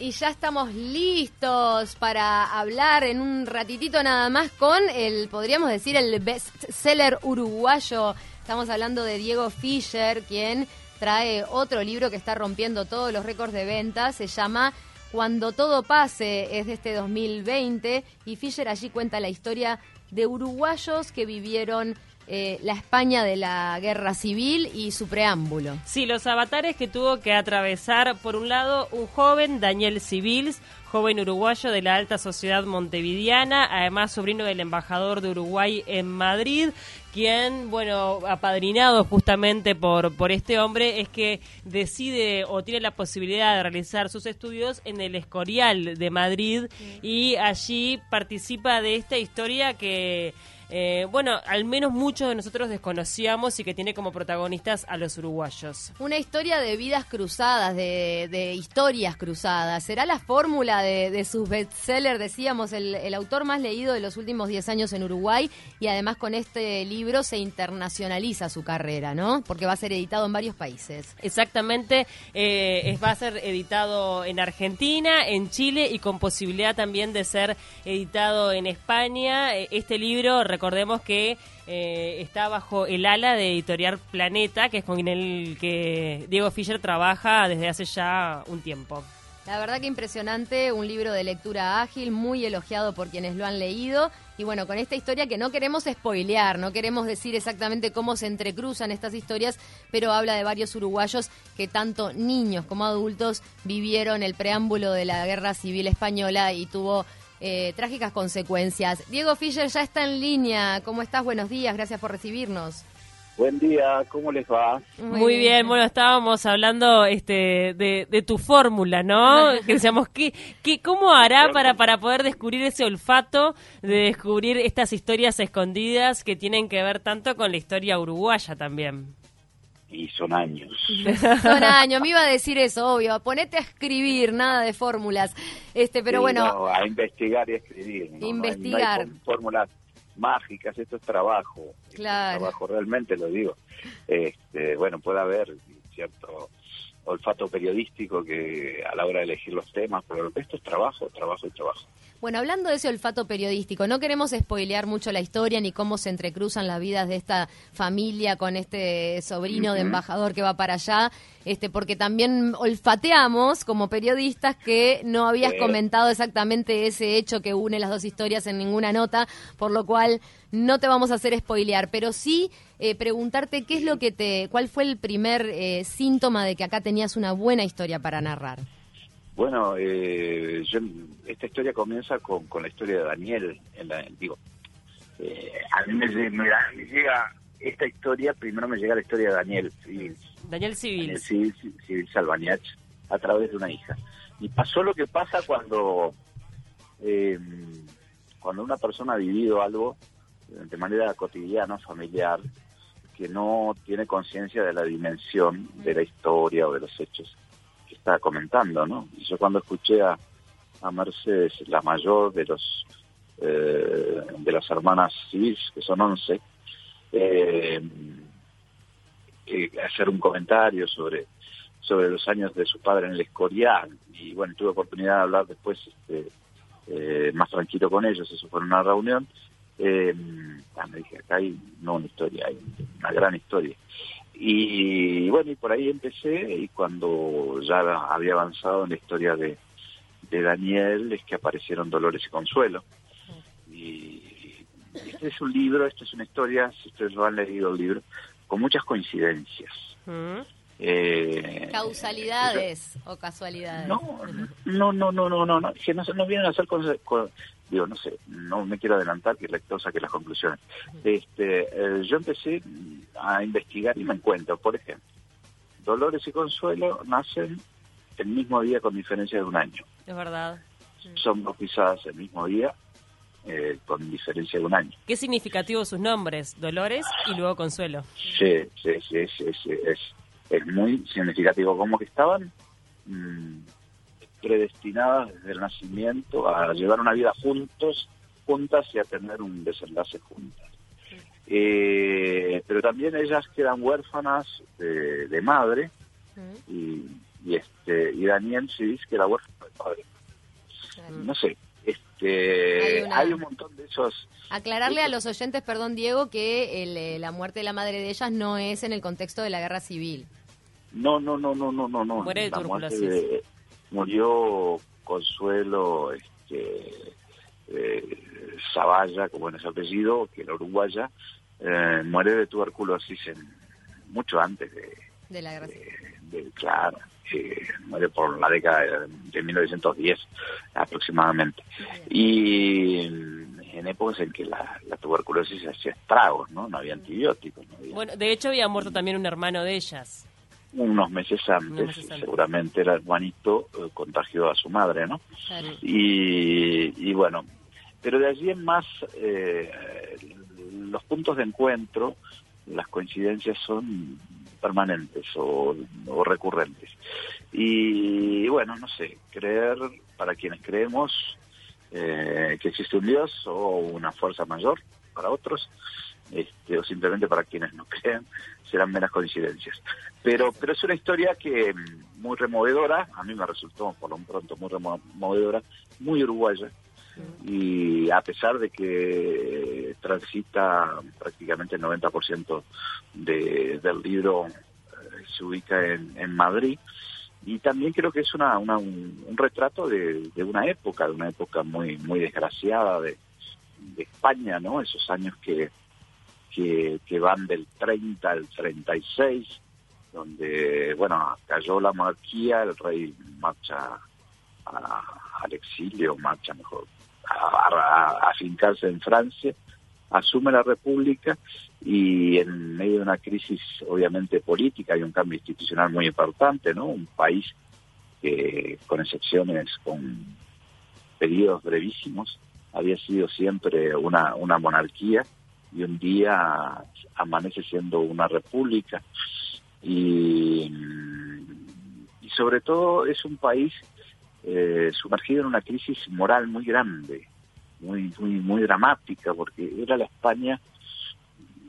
Y ya estamos listos para hablar en un ratitito nada más con el, podríamos decir, el bestseller uruguayo. Estamos hablando de Diego Fischer, quien trae otro libro que está rompiendo todos los récords de ventas. Se llama Cuando todo pase, es de este 2020. Y Fischer allí cuenta la historia de uruguayos que vivieron eh, la España de la guerra civil y su preámbulo. Sí, los avatares que tuvo que atravesar, por un lado, un joven, Daniel Civils, joven uruguayo de la alta sociedad montevideana, además sobrino del embajador de Uruguay en Madrid, quien, bueno, apadrinado justamente por, por este hombre, es que decide o tiene la posibilidad de realizar sus estudios en el Escorial de Madrid y allí participa de esta historia que eh, bueno, al menos muchos de nosotros desconocíamos y que tiene como protagonistas a los uruguayos. Una historia de vidas cruzadas, de, historias cruzadas. ¿Será la fórmula de, sus bestsellers? Decíamos, el, autor más leído de los últimos 10 años en Uruguay y además con este libro se internacionaliza su carrera, ¿no? Porque va a ser editado en varios países. Exactamente, eh, va a ser editado en Argentina, en Chile y con posibilidad también de ser editado en España. Eh, este libro, recordemos que eh, está bajo el ala de Editorial Planeta, que es con el que Diego Fischer trabaja desde hace ya un tiempo. La verdad que impresionante, un libro de lectura ágil, muy elogiado por quienes lo han leído. Y bueno, con esta historia que no queremos spoilear, no queremos decir exactamente cómo se entrecruzan estas historias, pero habla de varios uruguayos que tanto niños como adultos vivieron el preámbulo de la Guerra Civil Española y tuvo eh, trágicas consecuencias. Diego Fischer ya está en línea. ¿Cómo estás? Buenos días, gracias por recibirnos. Buen día, ¿cómo les va? Muy, bien. bueno, estábamos hablando este, de, tu fórmula, ¿no? que decíamos, ¿qué, qué, ¿cómo hará para, para poder descubrir ese olfato, de descubrir estas historias escondidas que tienen que ver tanto con la historia uruguaya también? Y son años. son años, me iba a decir eso, obvio. Ponete a escribir, nada de fórmulas. Este, pero bueno. a investigar y a escribir. investigar. fórmulas mágicas, esto es trabajo. Claro. trabajo, realmente lo digo. Este, bueno, puede haber cierto olfato periodístico que a la hora de elegir los temas, pero esto es trabajo, trabajo y trabajo. Bueno, hablando de ese olfato periodístico, no queremos spoilear mucho la historia ni cómo se entrecruzan las vidas de esta familia con este sobrino de embajador que va para allá, este, porque también olfateamos como periodistas que no habías comentado exactamente ese hecho que une las dos historias en ninguna nota, por lo cual no te vamos a hacer spoilear, pero sí eh, preguntarte qué es lo que te, cuál fue el primer eh, síntoma de que acá tenías una buena historia para narrar. Bueno, eh, esta historia comienza con, la historia de Daniel. En la, digo, eh, a mí me, llega esta historia, primero me llega la historia de Daniel Civil. Daniel Civil. Daniel Civil, Civil Salvaniach, a través de una hija. Y pasó lo que pasa cuando, eh, cuando una persona ha vivido algo de manera cotidiana, familiar, que no tiene conciencia de la dimensión de la historia o de los hechos está comentando, ¿no? Y yo cuando escuché a, a Mercedes, la mayor de los eh, de las hermanas civiles, que son 11, eh, eh, hacer un comentario sobre sobre los años de su padre en el Escorial. Y bueno tuve oportunidad de hablar después este, más tranquilo con ellos eso fue una reunión. Ah, me dije acá hay no una historia hay una gran historia. Y bueno, y por ahí empecé y cuando ya había avanzado en la historia de, de Daniel es que aparecieron Dolores y Consuelo. Este es un libro, esta es una historia, si ustedes lo han leído el libro, con muchas coincidencias. Eh, ¿Causalidades o casualidades? No, no, no, no, no, no, no, que no, no vienen a ser con, digo, no sé, no me quiero adelantar que el lector saque las conclusiones. Este, eh, yo empecé a investigar y me encuentro, por ejemplo, Dolores y Consuelo nacen el mismo día con diferencia de un año. Es verdad. Son bautizadas el mismo día eh, con diferencia de un año. Qué significativo sus nombres, Dolores y luego Consuelo. Sí, sí, sí, sí, es, es, muy significativo, como que estaban... Mm, predestinadas desde el nacimiento a llevar una vida juntos, juntas y a tener un desenlace juntas. Eh, pero también ellas quedan huérfanas de, madre y, y este y Daniel sí dice que era huérfano del padre. No sé, este hay, un montón de esos... Aclararle a los oyentes, perdón Diego, que eh, la muerte de la madre de ellas no es en el contexto de la guerra civil. No, no, no, no, no, no, no. Muere de murió Consuelo, este, eh, Zavalla, como en ese apellido, que era uruguaya, eh, muere de tuberculosis en, mucho antes de, la guerra de, claro, muere por la década de, 1910 aproximadamente. Y en épocas en que la, tuberculosis hacía estragos, ¿no? No había antibióticos. Bueno, de hecho había muerto también un hermano de ellas. Unos meses antes, seguramente era Juanito, eh, contagió a su madre, ¿no? Y, y bueno, pero de allí en más, eh, los puntos de encuentro, las coincidencias son permanentes o, recurrentes. Y, bueno, no sé, creer para quienes creemos eh, que existe un Dios o una fuerza mayor para otros, este, o simplemente para quienes no creen, serán meras coincidencias. Pero, pero es una historia que mm, muy removedora, a mí me resultó por lo pronto muy removedora, muy uruguaya, y a pesar de que transita prácticamente el 90% de, del libro eh, se ubica en, Madrid, y también creo que es una, un, retrato de, una época, de una época muy muy desgraciada de, de España, ¿no? Esos años que, que, que, van del 30 al 36, donde, bueno, cayó la monarquía, el rey marcha al exilio, marcha mejor a, afincarse en Francia, asume la República y en medio de una crisis obviamente política y un cambio institucional muy importante, ¿no? Un país que con excepciones, con periodos brevísimos, había sido siempre una, una monarquía y un día amanece siendo una república y, y sobre todo es un país eh, sumergido en una crisis moral muy grande, muy, muy, muy dramática, porque era la España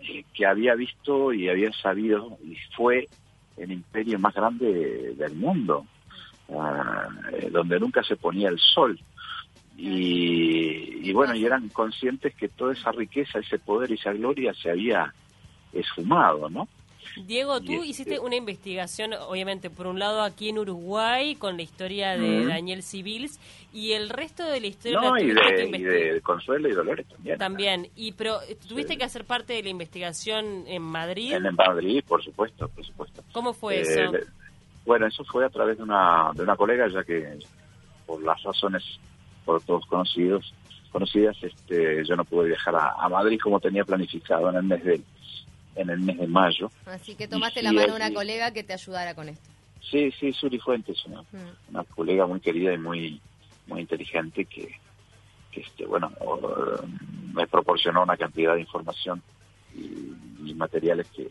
eh, que había visto y había sabido y fue el imperio más grande del mundo, ah, eh, donde nunca se ponía el sol. Y, y, bueno, y eran conscientes que toda esa riqueza, ese poder y esa gloria se había esfumado, ¿no? Diego, tú este hiciste una investigación, obviamente, por un lado aquí en Uruguay, con la historia de Daniel Civils, y el resto de la historia... No, y, de, Consuelo y Dolores también. También, y pero tuviste que hacer parte de la investigación en Madrid. En, Madrid, por supuesto, por supuesto. ¿Cómo fue eso? Eh, bueno, eso fue a través de una, de una colega, ya que por las razones por todos conocidos, conocidas, este, yo no pude viajar a, a Madrid como tenía planificado en el mes de en el mes de mayo. Así que tomaste la mano a una colega que te ayudara con esto. Sí, sí, Suri Fuentes, una, mm. una colega muy querida y muy muy inteligente que, que este, bueno, me proporcionó una cantidad de información y, materiales que,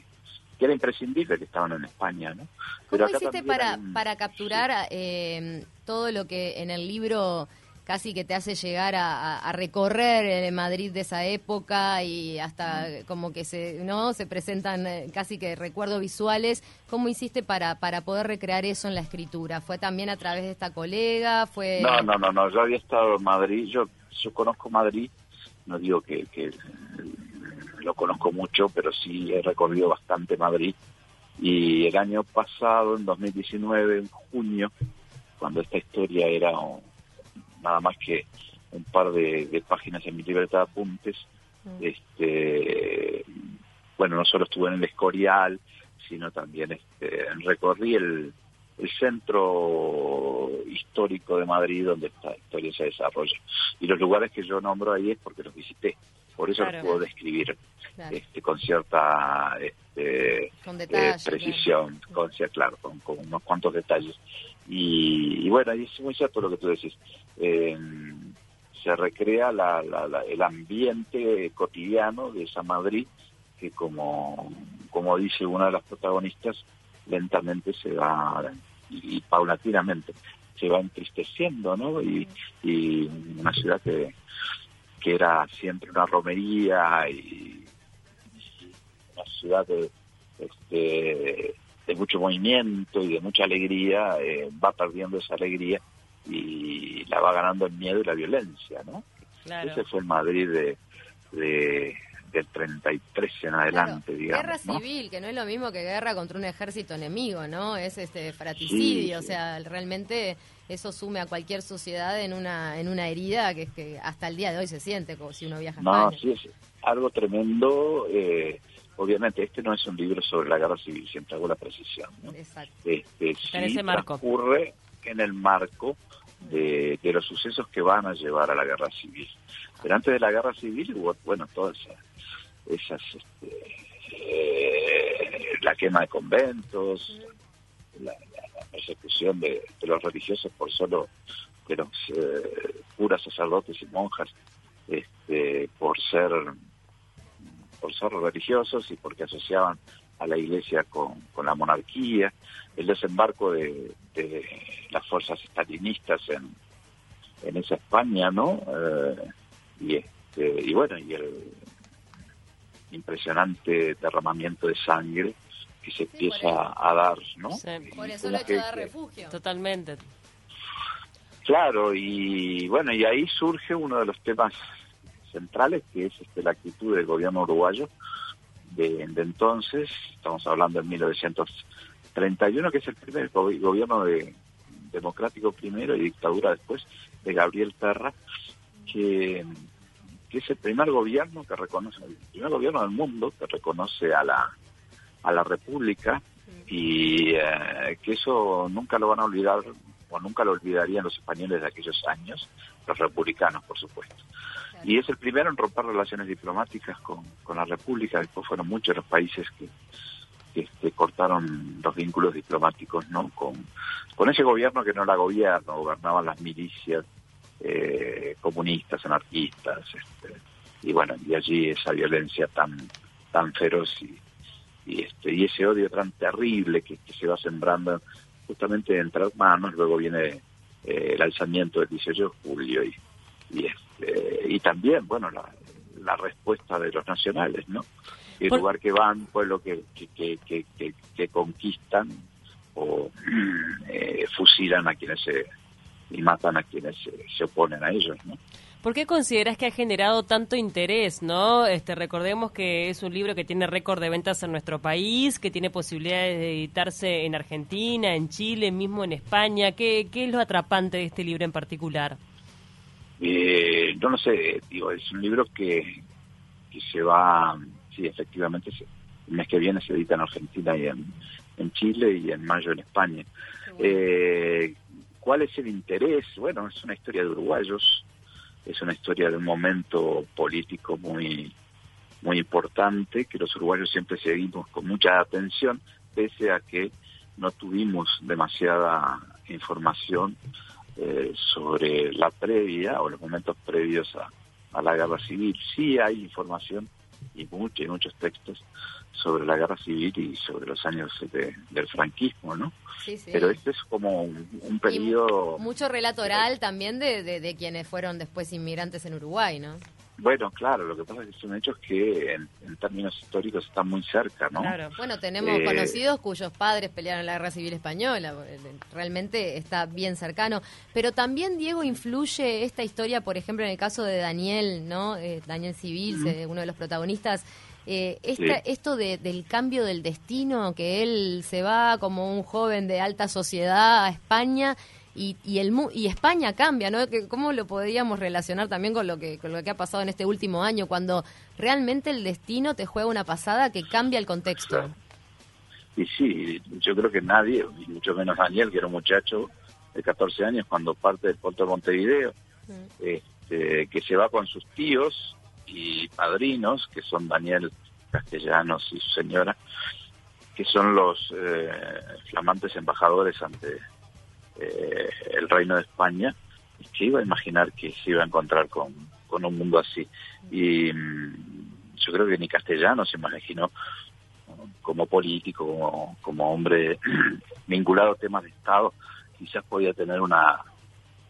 que era imprescindible que estaban en España, ¿no? ¿Cómo hiciste para, para capturar eh, todo lo que en el libro casi que te hace llegar a, recorrer el Madrid de esa época y hasta como que se no se presentan eh, casi que recuerdos visuales. ¿Cómo hiciste para, para poder recrear eso en la escritura? ¿Fue también a través de esta colega? fue No, no, no, no. yo había estado en Madrid, yo, yo conozco Madrid, no digo que, que lo conozco mucho, pero sí he recorrido bastante Madrid. Y el año pasado, en 2019, en junio, cuando esta historia era nada más que un par de, páginas en mi libertad de apuntes. Mm. Este, bueno, no solo estuve en el Escorial, sino también este, recorrí el, centro histórico de Madrid donde esta historia se desarrolla. Y los lugares que yo nombro ahí es porque los visité, por eso los puedo describir este, con cierta este, eh, precisión, con, claro, con, unos cuantos detalles. Y, bueno, y es muy cierto lo que tú decís. Eh, se recrea el ambiente cotidiano de esa Madrid que como, como dice una de las protagonistas, lentamente se va, y, paulatinamente, se va entristeciendo, ¿no? Y, y una ciudad que, que era siempre una romería y, una ciudad de, este, de mucho movimiento y de mucha alegría, eh, va perdiendo esa alegría y la va ganando el miedo y la violencia, ¿no? Ese fue el Madrid de, de del 33 en adelante, digamos. Guerra civil, que no es lo mismo que guerra contra un ejército enemigo, ¿no? Es este fraticidio, o sea, realmente eso sume a cualquier sociedad en una en una herida que, que hasta el día de hoy se siente como si uno viaja a No, sí, es algo tremendo. Eh, obviamente, este no es un libro sobre la guerra civil, siempre hago la precisión. ¿no? Exacto. Este, sí en ese marco. transcurre en el marco de, de, los sucesos que van a llevar a la guerra civil. Pero antes de la guerra civil hubo, bueno, todas esas, este, eh, la quema de conventos, la, persecución de, los religiosos por solo de los eh, curas, sacerdotes y monjas, este, por ser por ser religiosos y porque asociaban a la iglesia con, con la monarquía, el desembarco de, de las fuerzas estalinistas en, en esa España, ¿no? Eh, y, este, y bueno, y el impresionante derramamiento de sangre que se empieza a dar, ¿no? Por eso lo hecho dar refugio. Totalmente. Claro, y bueno, y ahí surge uno de los temas centrales, que es este, la actitud del gobierno uruguayo de, entonces, estamos hablando de 1931, que es el primer gobierno de, democrático primero y dictadura después de Gabriel Terra, que, que es el primer gobierno que reconoce, el primer gobierno del mundo que reconoce a la a la República y eh, que eso nunca lo van a olvidar o nunca lo olvidarían los españoles de aquellos años, los republicanos, por supuesto. Y es el primero en romper relaciones diplomáticas con, con la República, después fueron muchos los países que, este, cortaron los vínculos diplomáticos no con, con ese gobierno que no era gobierno, gobernaban las milicias eh, comunistas, anarquistas, este, y bueno, y allí esa violencia tan, tan feroz y, este y ese odio tan terrible que, se va sembrando justamente entre manos luego viene eh, el alzamiento del 18 de julio y y, este, y también bueno la, la respuesta de los nacionales no el lugar que van pueblo que que, que, que, que conquistan o eh, fusilan a quienes se y matan a quienes se, se oponen a ellos no ¿Por qué consideras que ha generado tanto interés, no? Este, recordemos que es un libro que tiene récord de ventas en nuestro país, que tiene posibilidades de editarse en Argentina, en Chile, mismo en España. ¿Qué, qué es lo atrapante de este libro en particular? Eh, yo no sé, digo, es un libro que, que se va, sí, efectivamente, el mes que viene se edita en Argentina y en, en Chile y en mayo en España. Eh, ¿Cuál es el interés? Bueno, es una historia de uruguayos es una historia de un momento político muy muy importante que los uruguayos siempre seguimos con mucha atención pese a que no tuvimos demasiada información eh, sobre la previa o los momentos previos a, a, la guerra civil. Sí hay información y, mucho, y muchos textos sobre la guerra civil y sobre los años del franquismo, ¿no? Pero este es como un, periodo... mucho relato oral también de, de, quienes fueron después inmigrantes en Uruguay, ¿no? Bueno, claro, lo que pasa es que son hechos que en, términos históricos están muy cerca, ¿no? Claro, bueno, tenemos eh, conocidos cuyos padres pelearon en la guerra civil española, realmente está bien cercano. Pero también, Diego, influye esta historia, por ejemplo, en el caso de Daniel, ¿no? Eh, Daniel Civil, uno de los protagonistas, eh, Esto de, del cambio del destino, que él se va como un joven de alta sociedad a España y, y, el, y España cambia, ¿no? ¿Cómo lo podríamos relacionar también con lo, que, con lo que ha pasado en este último año, cuando realmente el destino te juega una pasada que cambia el contexto? Y sí, yo creo que nadie, mucho menos Daniel, que era un muchacho de 14 años, cuando parte del puerto de Montevideo, mm. este, que se va con sus tíos y padrinos, que son Daniel Castellanos y su señora, que son los eh, flamantes embajadores ante eh, el Reino de España, que iba a imaginar que se iba a encontrar con, con un mundo así. Y mm, yo creo que ni Castellanos se imaginó como político, como, como hombre vinculado a temas de Estado, quizás podía tener una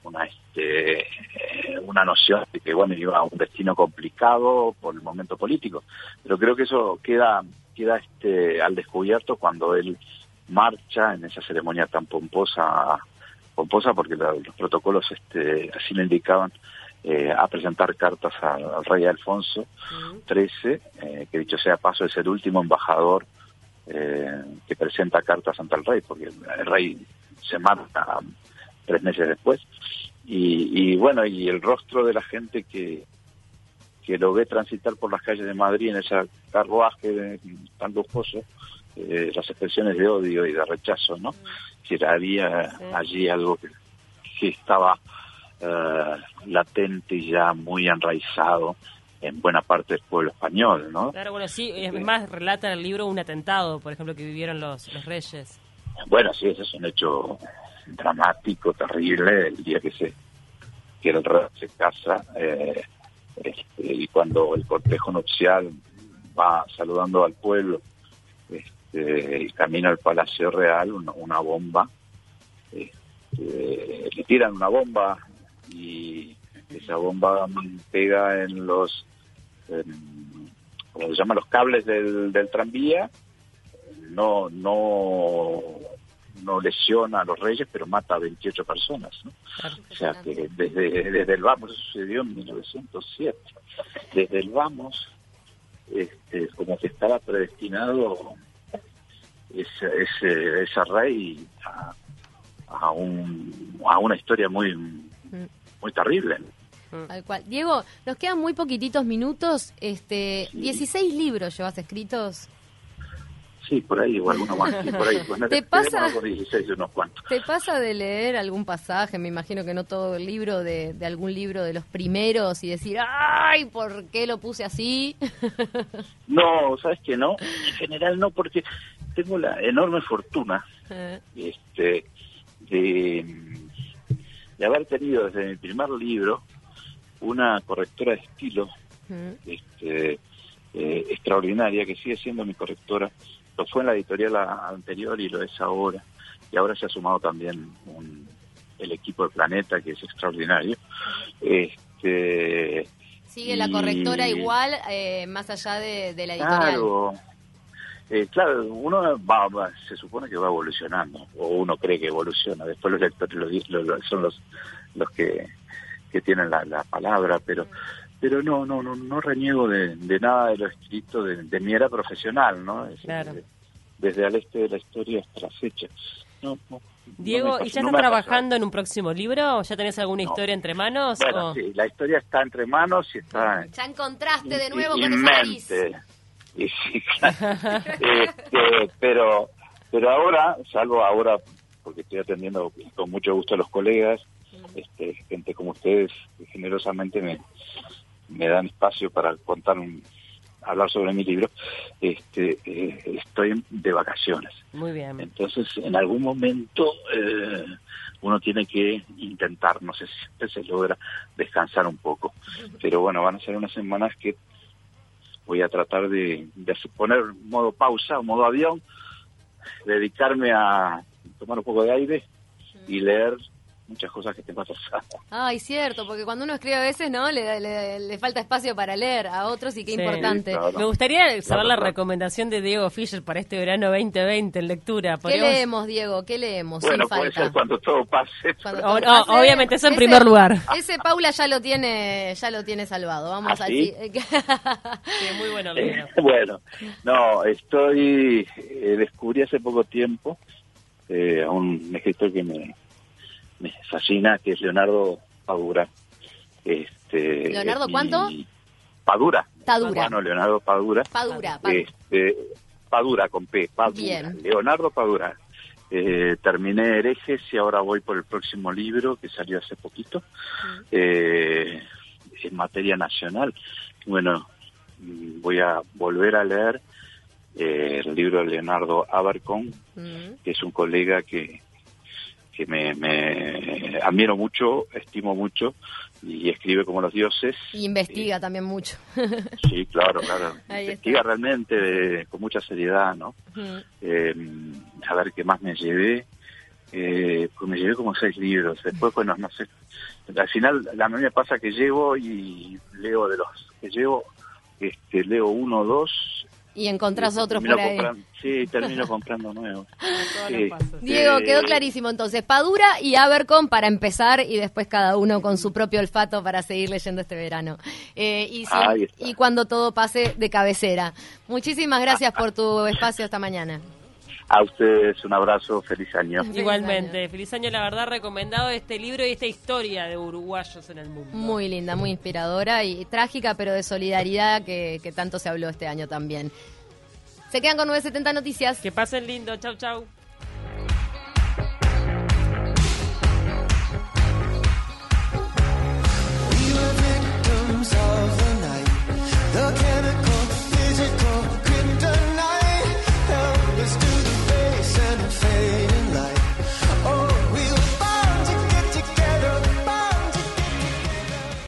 una este eh, una noción de que bueno iba a un destino complicado por el momento político pero creo que eso queda queda este al descubierto cuando él marcha en esa ceremonia tan pomposa, pomposa porque los protocolos este, así le indicaban, eh, a presentar cartas al, rey Alfonso XIII, eh, que dicho sea paso es el último embajador eh, que presenta cartas ante el rey, porque el rey se mata tres meses después. Y, bueno, y el rostro de la gente que, que lo ve transitar por las calles de Madrid en ese carruaje tan lujoso, eh, las expresiones de odio y de rechazo, ¿no? Que había allí algo que, que estaba eh, latente y ya muy enraizado en buena parte del pueblo español, ¿no? Claro, bueno, sí, es más, relata en el libro un atentado, por ejemplo, que vivieron los, los reyes. Bueno, sí, ese es un hecho dramático, terrible, el día que se que el rey se casa eh, este, y cuando el cortejo nupcial va saludando al pueblo este, y camina al Palacio Real, una, bomba, este, le tiran una bomba y esa bomba pega en los, como se llama, los cables del, del tranvía, no, no no lesiona a los reyes, pero mata a 28 personas. ¿no? o sea que desde, desde el vamos, eso sucedió en 1907, desde el vamos, este, como que estaba predestinado ese, ese rey a, a, un, a una historia muy, mm. muy terrible. Tal cual. Diego, nos quedan muy poquititos minutos. Este, 16 libros llevas escritos. Sí, por ahí, o alguno más. por ahí, pues, ¿Te, pasa, ¿Te pasa de leer algún pasaje? Me imagino que no todo el libro, de, de algún libro de los primeros y decir, ¡ay! ¿Por qué lo puse así? no, sabes que no. En general no, porque tengo la enorme fortuna este, de, de haber tenido desde mi primer libro una correctora de estilo este, eh, extraordinaria, que sigue siendo mi correctora lo fue en la editorial anterior y lo es ahora. Y ahora se ha sumado también el equipo de Planeta, que es extraordinario. Este, ¿Sigue la correctora igual, eh, más allá de, la editorial? Claro. Eh, claro, uno va, se supone que va evolucionando, o uno cree que evoluciona. Después los lectores son los, los que, que tienen la, la palabra, pero pero no, no, no, no reniego de, nada de lo escrito de, mi era profesional, ¿no? Desde, al este de la historia hasta la fecha. Diego, ¿y ya estás trabajando en un próximo libro o ya tenés alguna historia entre manos? Bueno, sí, la historia está entre manos y está... Ya encontraste de nuevo con esa nariz. Y sí, este, pero, pero ahora, salvo ahora, porque estoy atendiendo con mucho gusto a los colegas, este, gente como ustedes que generosamente me, me dan espacio para contar hablar sobre mi libro, este, eh, estoy de vacaciones. Muy bien. Entonces, en algún momento eh, uno tiene que intentar, no sé si siempre se logra descansar un poco, pero bueno, van a ser unas semanas que voy a tratar de, de poner modo pausa, modo avión, dedicarme a tomar un poco de aire y leer muchas cosas que tengo atrasadas. Ay, cierto, porque cuando uno escribe a veces, ¿no? Le, le, falta espacio para leer a otros y qué importante. Me gustaría saber la recomendación de Diego Fischer para este verano 2020 en lectura. ¿Qué leemos, Diego? ¿Qué leemos? Bueno, puede ser cuando todo pase. obviamente eso en primer lugar. Ese Paula ya lo tiene ya lo tiene salvado. Vamos ¿Ah, así. muy bueno. Eh, bueno, no, estoy... Eh, descubrí hace poco tiempo eh, a un escritor que me me fascina, que es Leonardo Padura. Este, ¿Leonardo cuánto? Padura. Padura. Bueno, Leonardo Padura. Padura. Este, Padura con P. Padura. Leonardo Padura. Eh, terminé Herejes y ahora voy por el próximo libro que salió hace poquito, eh, en materia nacional. Bueno, voy a volver a leer eh, el libro de Leonardo Abercon, que es un colega que, que me, me, admiro mucho, estimo mucho y escribe como los dioses. Y investiga también mucho. sí, claro, claro. investiga realmente con mucha seriedad, ¿no? Eh, a ver qué más me llevé. Eh, pues me llevé como seis libros. Después, bueno, no sé. Al final, a mí me pasa que llevo y leo de los que llevo, este, leo uno o dos y encontrás otros por ahí. sí, termino comprando nuevos. Sí. Diego, Eh, quedó clarísimo entonces. Padura y Abercon para empezar y después cada uno con su propio olfato para seguir leyendo este verano. Eh, si- y cuando todo pase de cabecera. Muchísimas gracias por tu espacio esta mañana. A ustedes un abrazo, feliz año. Igualmente, feliz año, la verdad, recomendado este libro y esta historia de uruguayos en el mundo. Muy linda, muy inspiradora y trágica, pero de solidaridad que, que tanto se habló este año también. Se quedan con 970 Noticias. Que pasen lindo, chau chau.